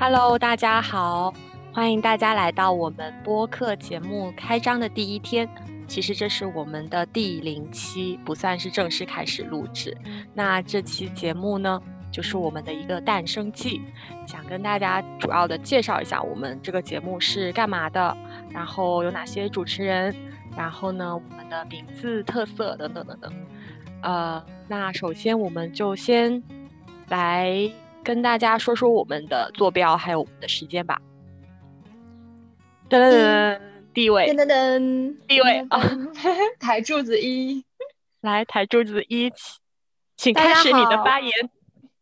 Hello，大家好，欢迎大家来到我们播客节目开张的第一天。其实这是我们的第零期，不算是正式开始录制。那这期节目呢，就是我们的一个诞生记，想跟大家主要的介绍一下我们这个节目是干嘛的，然后有哪些主持人，然后呢，我们的名字特色等等等等。呃，那首先我们就先来跟大家说说我们的坐标，还有我们的时间吧。噔噔噔，第一位，噔噔噔，第一位啊，抬柱子一，来抬柱子一，请开始你的发言。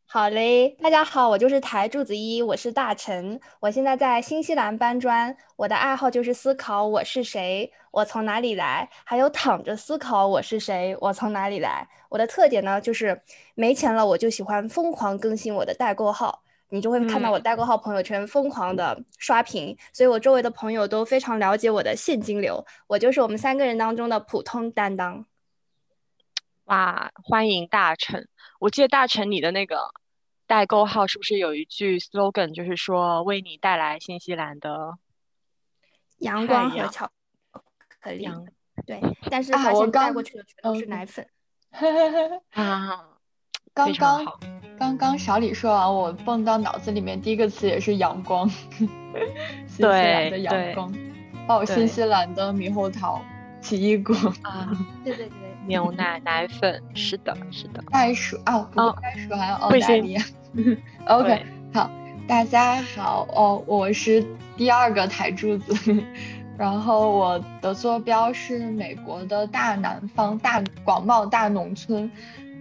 好嘞，大家好，我就是台柱子一，我是大陈，我现在在新西兰搬砖，我的爱好就是思考我是谁，我从哪里来，还有躺着思考我是谁，我从哪里来。我的特点呢，就是没钱了我就喜欢疯狂更新我的代购号，你就会看到我代购号朋友圈疯狂的刷屏，所以我周围的朋友都非常了解我的现金流，我就是我们三个人当中的普通担当。哇，欢迎大陈！我记得大成你的那个代购号是不是有一句 slogan，就是说为你带来新西兰的阳光和巧克力？对，但是发现带过去的全都是奶粉。啊，刚刚刚刚小李说完，我蹦到脑子里面第一个词也是阳光，新西兰的阳光，哦，新西兰的猕猴桃奇异果啊，对对对。牛奶、奶粉，是的，是的。袋鼠哦，袋鼠还有澳大利亚。OK，好，大家好哦，我是第二个台柱子，然后我的坐标是美国的大南方大广袤大农村，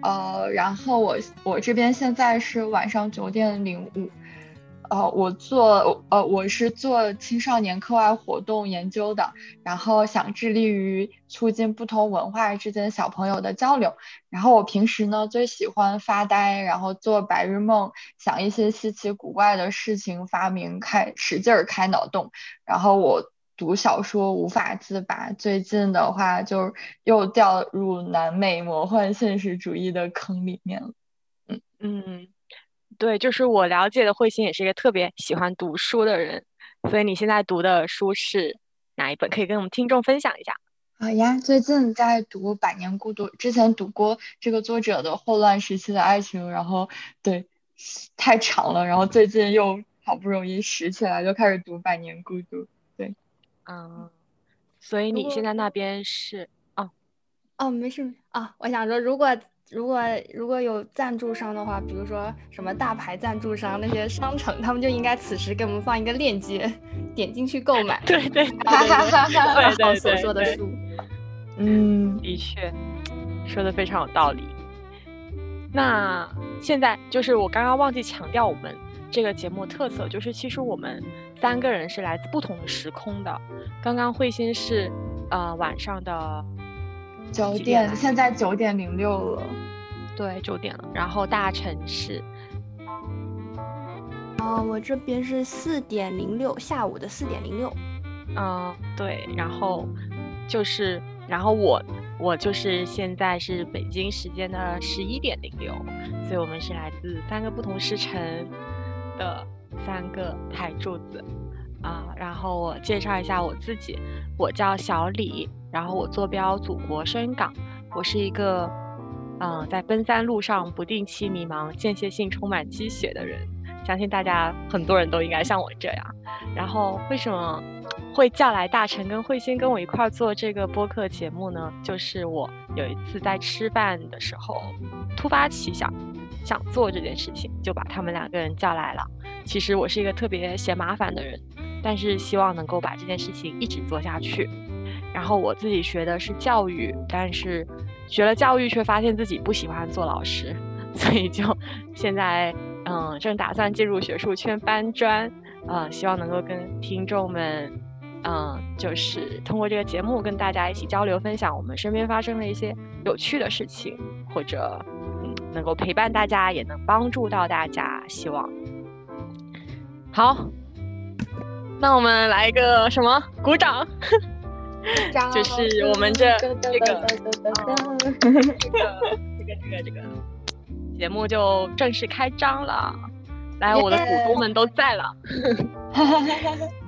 呃，然后我我这边现在是晚上九点零五。呃，我做呃，我是做青少年课外活动研究的，然后想致力于促进不同文化之间小朋友的交流。然后我平时呢最喜欢发呆，然后做白日梦，想一些稀奇古怪的事情，发明开使劲儿开脑洞。然后我读小说无法自拔，最近的话就又掉入南美魔幻现实主义的坑里面了。嗯嗯。对，就是我了解的慧心也是一个特别喜欢读书的人，所以你现在读的书是哪一本？可以跟我们听众分享一下。好呀，最近在读《百年孤独》，之前读过这个作者的《霍乱时期的爱情》，然后对，太长了，然后最近又好不容易拾起来，就开始读《百年孤独》。对，嗯，所以你现在那边是？哦，哦，没事啊，我想说，如果。如果如果有赞助商的话，比如说什么大牌赞助商，那些商城，他们就应该此时给我们放一个链接，点进去购买。对对对 对对，所说的书。嗯，的确，说的非常有道理。那现在就是我刚刚忘记强调我们这个节目特色，就是其实我们三个人是来自不同的时空的。刚刚慧心是呃晚上的。九点，现在九点零六了。对，九点了。然后大城市，哦，我这边是四点零六，下午的四点零六。嗯，对。然后就是，然后我我就是现在是北京时间的十一点零六，所以我们是来自三个不同时辰的三个台柱子啊。然后我介绍一下我自己，我叫小李。然后我坐标祖国深港，我是一个，嗯，在奔三路上不定期迷茫、间歇性充满积雪的人。相信大家很多人都应该像我这样。然后为什么会叫来大成跟慧心跟我一块儿做这个播客节目呢？就是我有一次在吃饭的时候突发奇想，想做这件事情，就把他们两个人叫来了。其实我是一个特别嫌麻烦的人，但是希望能够把这件事情一直做下去。然后我自己学的是教育，但是学了教育却发现自己不喜欢做老师，所以就 现在嗯正打算进入学术圈搬砖，呃希望能够跟听众们嗯就是通过这个节目跟大家一起交流分享我们身边发生的一些有趣的事情，或者嗯能够陪伴大家，也能帮助到大家，希望好，那我们来一个什么鼓掌。就是我们这这个这个这个这个这个这个节目就正式开张了。来，我的股东们都在了。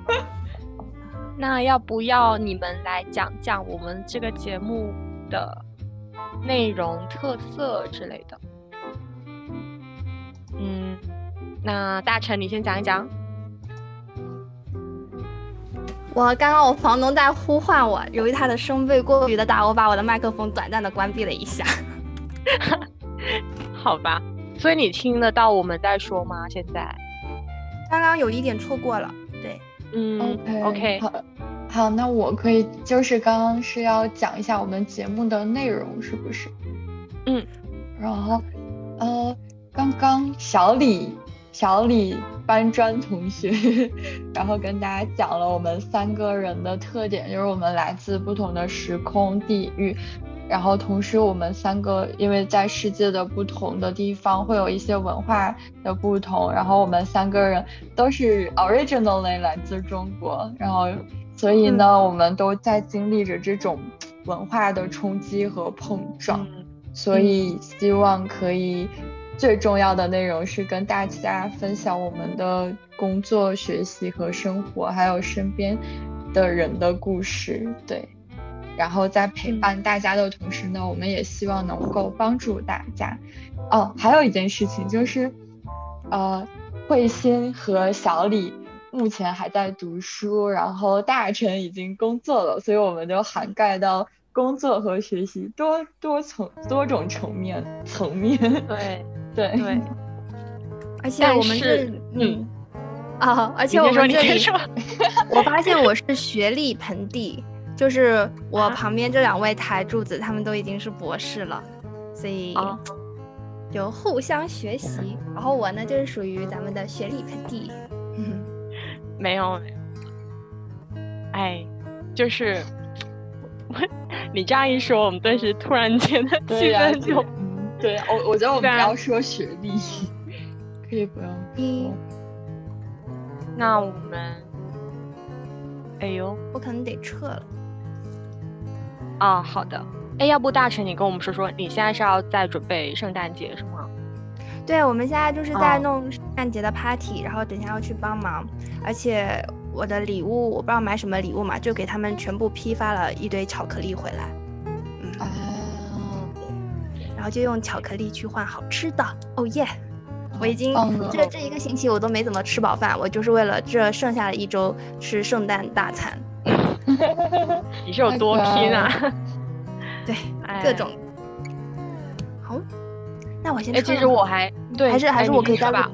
那要不要你们来讲讲我们这个节目的内容特色之类的？嗯，那大成你先讲一讲。我刚刚我房东在呼唤我，由于他的声贝过于的大，我把我的麦克风短暂的关闭了一下。好吧，所以你听得到我们在说吗？现在？刚刚有一点错过了，对。嗯，OK，好，好，那我可以就是刚刚是要讲一下我们节目的内容，是不是？嗯，然后，呃，刚刚小李，小李搬砖同学，然后跟大家讲了我们三个人的特点，就是我们来自不同的时空地域。然后同时，我们三个因为在世界的不同的地方会有一些文化的不同，然后我们三个人都是 originally 来自中国，然后所以呢，我们都在经历着这种文化的冲击和碰撞，所以希望可以最重要的内容是跟大家分享我们的工作、学习和生活，还有身边的人的故事，对。然后在陪伴大家的同时呢，我们也希望能够帮助大家。哦，还有一件事情就是，呃，慧心和小李目前还在读书，然后大臣已经工作了，所以我们就涵盖到工作和学习多多层多种层面层面。对对对。而且我们是嗯啊，而且我们这里，我发现我是学历盆地。就是我旁边这两位台柱子，他们都已经是博士了，所以就互相学习。然后我呢，就是属于咱们的学历盆地。没有没有，哎，就是 你这样一说，我们顿时突然间的 气氛就……对，我我觉得我们不要说学历，可以不要。嗯，那我们，哎呦，我可能得撤了。啊，好的。哎，要不大成，你跟我们说说，你现在是要在准备圣诞节是吗？对，我们现在就是在弄圣诞节的 party，然后等下要去帮忙。而且我的礼物，我不知道买什么礼物嘛，就给他们全部批发了一堆巧克力回来。嗯。然后就用巧克力去换好吃的。哦耶！我已经这这一个星期我都没怎么吃饱饭，我就是为了这剩下的一周吃圣诞大餐。你是有多拼啊？对，各种。好，那我先。哎，其实我还对，还是还是我可以撤吧。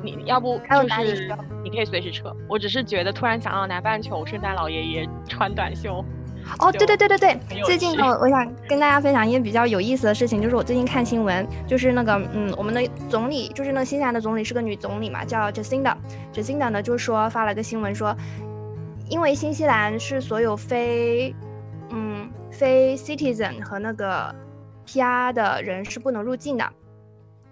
你要不就是你可以随时撤。我只是觉得突然想到南半球圣诞老爷爷穿短袖。哦，对对对对对，最近我我想跟大家分享一件比较有意思的事情，就是我最近看新闻，就是那个嗯，我们的总理，就是那个新西兰的总理是个女总理嘛，叫 Jacinda。Jacinda 呢，就是说发了个新闻说。因为新西兰是所有非，嗯，非 citizen 和那个 PR 的人是不能入境的，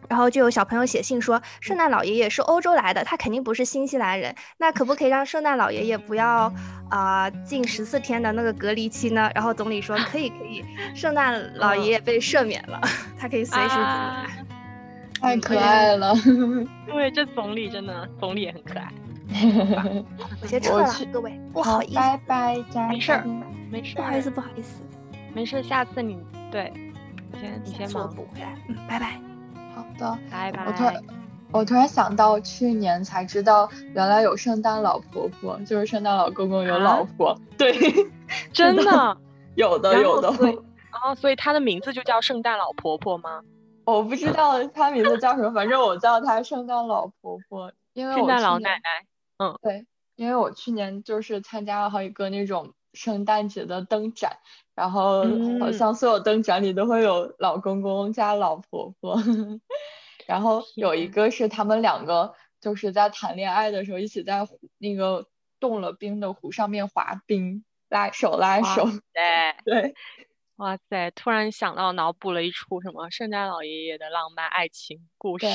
然后就有小朋友写信说，圣诞老爷爷是欧洲来的，他肯定不是新西兰人，那可不可以让圣诞老爷爷不要啊进十四天的那个隔离期呢？然后总理说可以可以，圣诞老爷爷被赦免了，他可以随时进来，太可爱了，因为，这总理真的，总理也很可爱。我先撤了，各位，不好意思，拜拜，没事儿，没事儿，不好意思，不好意思，没事，下次你对，你先你先忙，补回来，嗯，拜拜，好的，拜拜。我突然我突然想到，去年才知道原来有圣诞老婆婆，就是圣诞老公公有老婆，对，真的 有的有的，哦，所以他的名字就叫圣诞老婆婆吗？我不知道他名字叫什么，反正我叫他圣诞老婆婆，因为圣诞老奶奶。嗯，对，因为我去年就是参加了好几个那种圣诞节的灯展，然后好像所有灯展里都会有老公公加老婆婆，然后有一个是他们两个就是在谈恋爱的时候一起在那个冻了冰的湖上面滑冰，拉手拉手，对 对，哇塞，突然想到脑补了一出什么圣诞老爷爷的浪漫爱情故事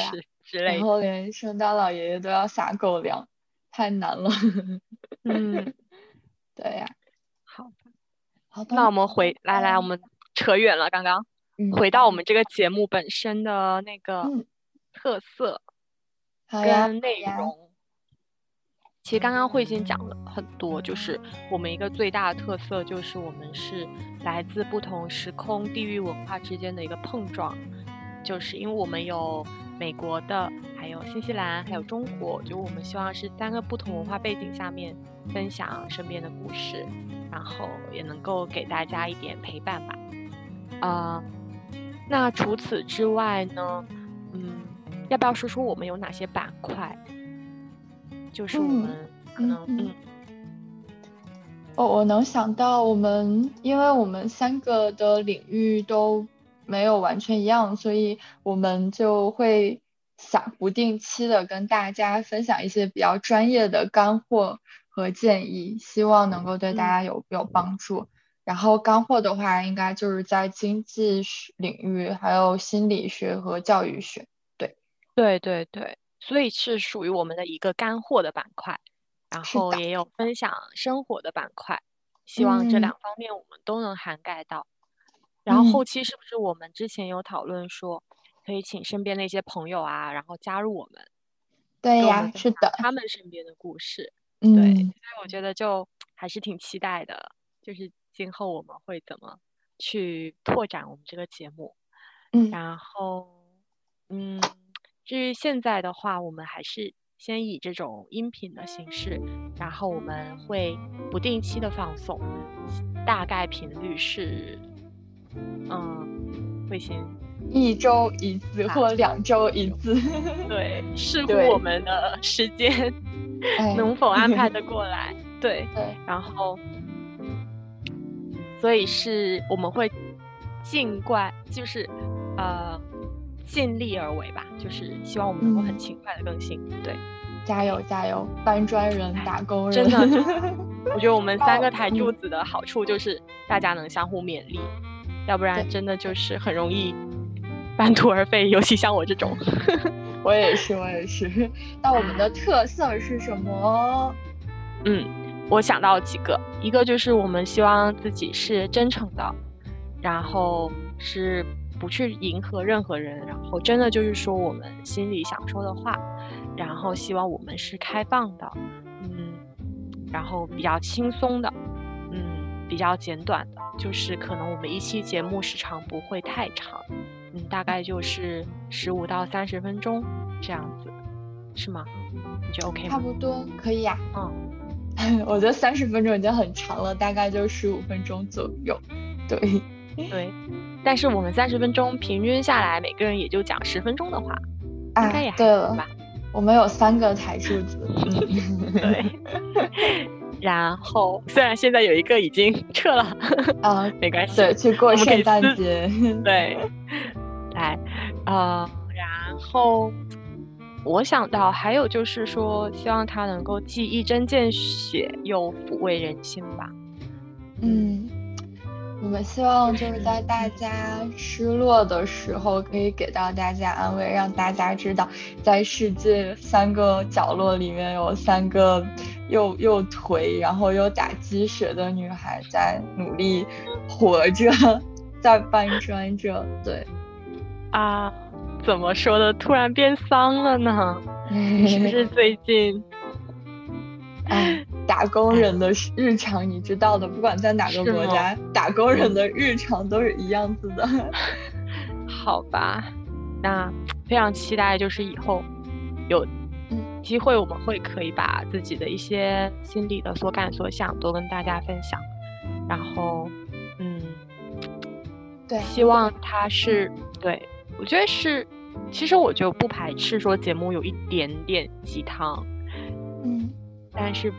之类的，然后连圣诞老爷爷都要撒狗粮。太难了，嗯，对呀，好的，那我们回来来，我们扯远了，刚刚回到我们这个节目本身的那个特色，跟内容。其实刚刚慧心讲了很多，就是我们一个最大的特色，就是我们是来自不同时空、地域文化之间的一个碰撞，就是因为我们有美国的，还有新西兰，还有中国，就我们希望是三个不同文化背景下面分享身边的故事，然后也能够给大家一点陪伴吧。啊，那除此之外呢，嗯，要不要说说我们有哪些板块？就是我们可能嗯，哦，我能想到我们，因为我们三个的领域都没有完全一样，所以我们就会想不定期的跟大家分享一些比较专业的干货和建议，希望能够对大家有有帮助。然后干货的话，应该就是在经济领域，还有心理学和教育学。对，对对对。所以是属于我们的一个干货的板块，然后也有分享生活的板块，希望这两方面我们都能涵盖到。然后后期是不是我们之前有讨论说，可以请身边的一些朋友啊，然后加入我们？对呀，是的，他们身边的故事。对，所以我觉得就还是挺期待的，就是今后我们会怎么去拓展我们这个节目。嗯，然后，嗯。至于现在的话，我们还是先以这种音频的形式，然后我们会不定期的放送，大概频率是，嗯，会先一周一次或两周一次，对，视 乎我们的时间能否安排的 过来，对，然后，所以是我们会尽快，就是呃。尽力而为吧，就是希望我们能够很勤快的更新。对，加油加油，搬砖人、打工人。真的，我觉得我们三个台柱子的好处就是大家能相互勉励，要不然真的就是很容易半途而废。尤其像我这种，我也是，我也是。那我们的特色是什么？嗯，我想到几个，一个就是我们希望自己是真诚的，然后是。不去迎合任何人，然后真的就是说我们心里想说的话，然后希望我们是开放的，嗯，然后比较轻松的，嗯，比较简短的，就是可能我们一期节目时长不会太长，嗯，大概就是十五到三十分钟这样子，是吗？你觉得 OK 吗？差不多可以呀。嗯，我觉得三十分钟已经很长了，大概就十五分钟左右。对，对。但是我们三十分钟平均下来，每个人也就讲十分钟的话，应该也还行吧。我们有三个台柱子，对。然后虽然现在有一个已经 撤了，啊，没关系，对，去过圣诞节。对，来，呃，然后我想到还有就是说，希望他能够既一针见血又抚慰人心吧。嗯。我们希望就是在大家失落的时候，可以给到大家安慰，让大家知道，在世界三个角落里面有三个又又颓，然后又打鸡血的女孩在努力活着，在搬砖着。对，啊，怎么说的？突然变丧了呢？是不是最近？哎。打工人的日常，你知道的，不管在哪个国家，打工人的日常都是一样子的。好吧，那非常期待，就是以后有机会，我们会可以把自己的一些心里的所感所想都跟大家分享。然后，嗯，对，希望他是对我觉得是，其实我就不排斥说节目有一点点鸡汤，嗯，但是。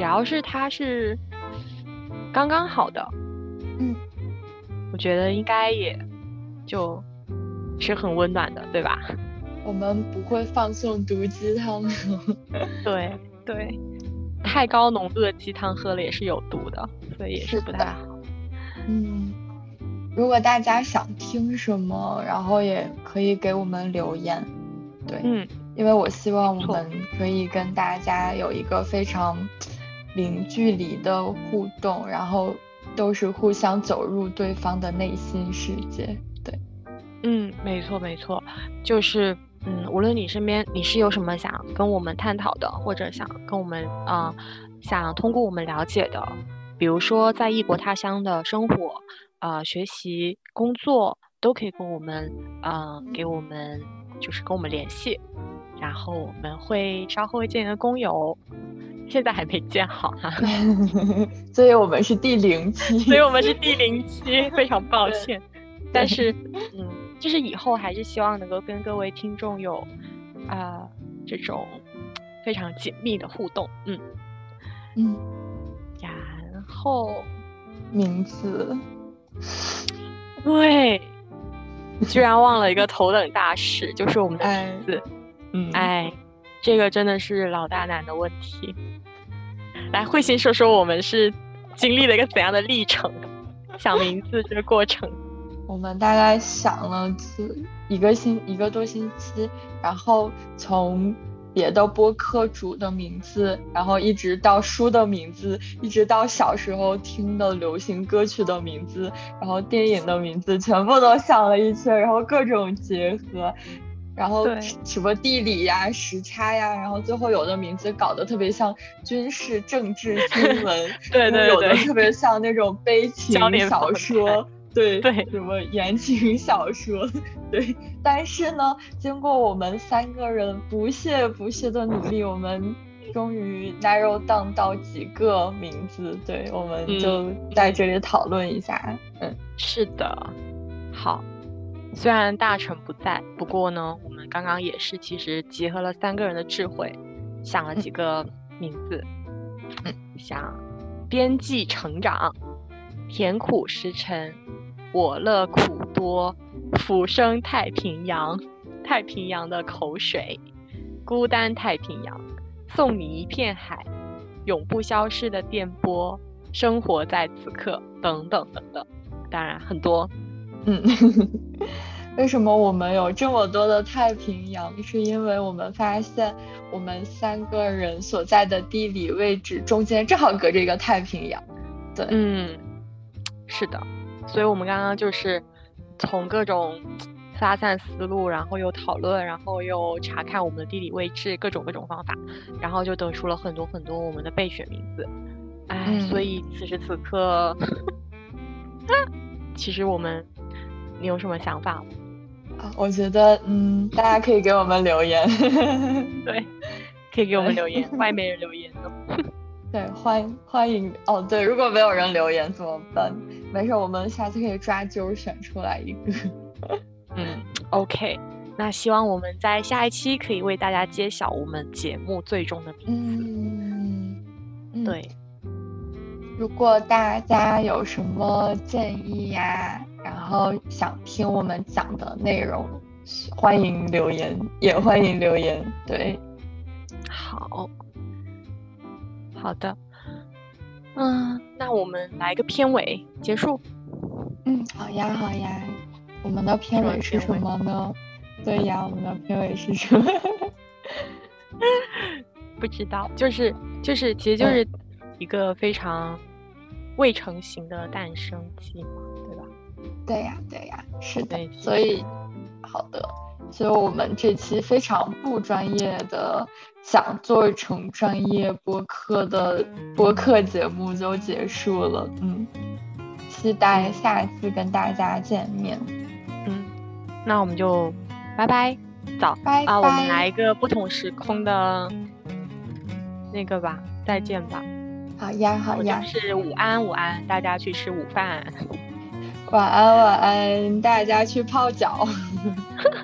只要是它是刚刚好的，嗯，我觉得应该也就是很温暖的，对吧？我们不会放送毒鸡汤。对对，太高浓度的鸡汤喝了也是有毒的，所以也是不太好。嗯，如果大家想听什么，然后也可以给我们留言。对，嗯，因为我希望我们可以跟大家有一个非常。零距离的互动，然后都是互相走入对方的内心世界。对，嗯，没错没错，就是嗯，无论你身边你是有什么想跟我们探讨的，或者想跟我们啊，想通过我们了解的，比如说在异国他乡的生活，呃，学习、工作，都可以跟我们，呃，给我们就是跟我们联系，然后我们会稍后会建一个公友，现在还没建好哈，所以我们是第零期，所以我们是第零期，非常抱歉，但是嗯。就是以后还是希望能够跟各位听众有啊这种非常紧密的互动，嗯嗯，然后名字，对，居然忘了一个头等大事，就是我们的名字，嗯，哎，这个真的是老大难的问题。来，慧心说说我们是经历了一个怎样的历程，想名字这个过程。我们大概想了一个星一个多星期，然后从别的播客主的名字，然后一直到书的名字，一直到小时候听的流行歌曲的名字，然后电影的名字，全部都想了一圈，然后各种结合，然后什么地理呀、时差呀，然后最后有的名字搞得特别像军事、政治、新闻，对对对，有的特别像那种悲情小说。对对，什么言情小说？对，但是呢，经过我们三个人不懈不懈的努力，我们终于 narrow down 到几个名字。对，我们就在这里讨论一下。嗯，是的。好，虽然大臣不在，不过呢，我们刚刚也是其实结合了三个人的智慧，想了几个名字。嗯，像边际成长、甜苦时辰。我乐苦多，浮生太平洋，太平洋的口水，孤单太平洋，送你一片海，永不消失的电波，生活在此刻，等等等等，当然很多。嗯，为什么我们有这么多的太平洋？是因为我们发现我们三个人所在的地理位置中间正好隔着一个太平洋。对，嗯，是的。所以我们刚刚就是从各种发散思路，然后又讨论，然后又查看我们的地理位置，各种各种方法，然后就得出了很多很多我们的备选名字。哎，所以此时此刻，其实我们，你有什么想法吗？啊，我觉得，嗯，大家可以给我们留言。对，可以给我们留言，外面人留言的。对，欢迎欢迎哦。对，如果没有人留言怎么办？没事，我们下次可以抓阄选出来一个。嗯，OK。那希望我们在下一期可以为大家揭晓我们节目最终的名字。嗯，对。如果大家有什么建议呀，然后想听我们讲的内容，欢迎留言，也欢迎留言。对，好。好的，嗯，那我们来个片尾结束。嗯，好呀，好呀。我们的片尾是什么呢？对呀，我们的片尾是什么？不知道，就是就是，其实就是一个非常未成型的诞生记嘛，对呀，对呀，是的。所以，好的。所以我们这期非常不专业的想做成专业播客的播客节目就结束了，嗯，期待下次跟大家见面，嗯，那我们就拜拜，早拜啊，我们来一个不同时空的那个吧，再见吧，好呀好呀，是午安午安，大家去吃午饭，晚安晚安，大家去泡脚。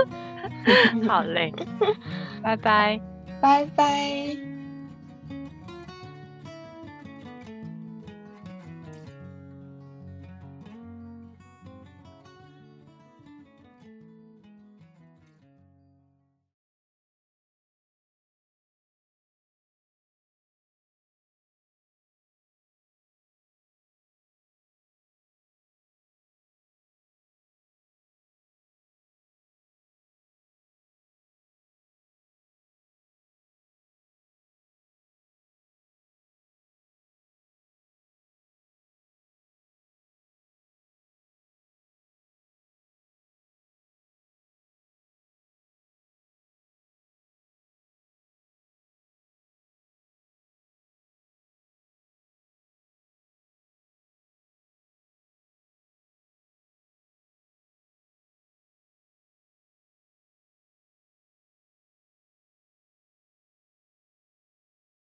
好嘞，拜拜，拜拜。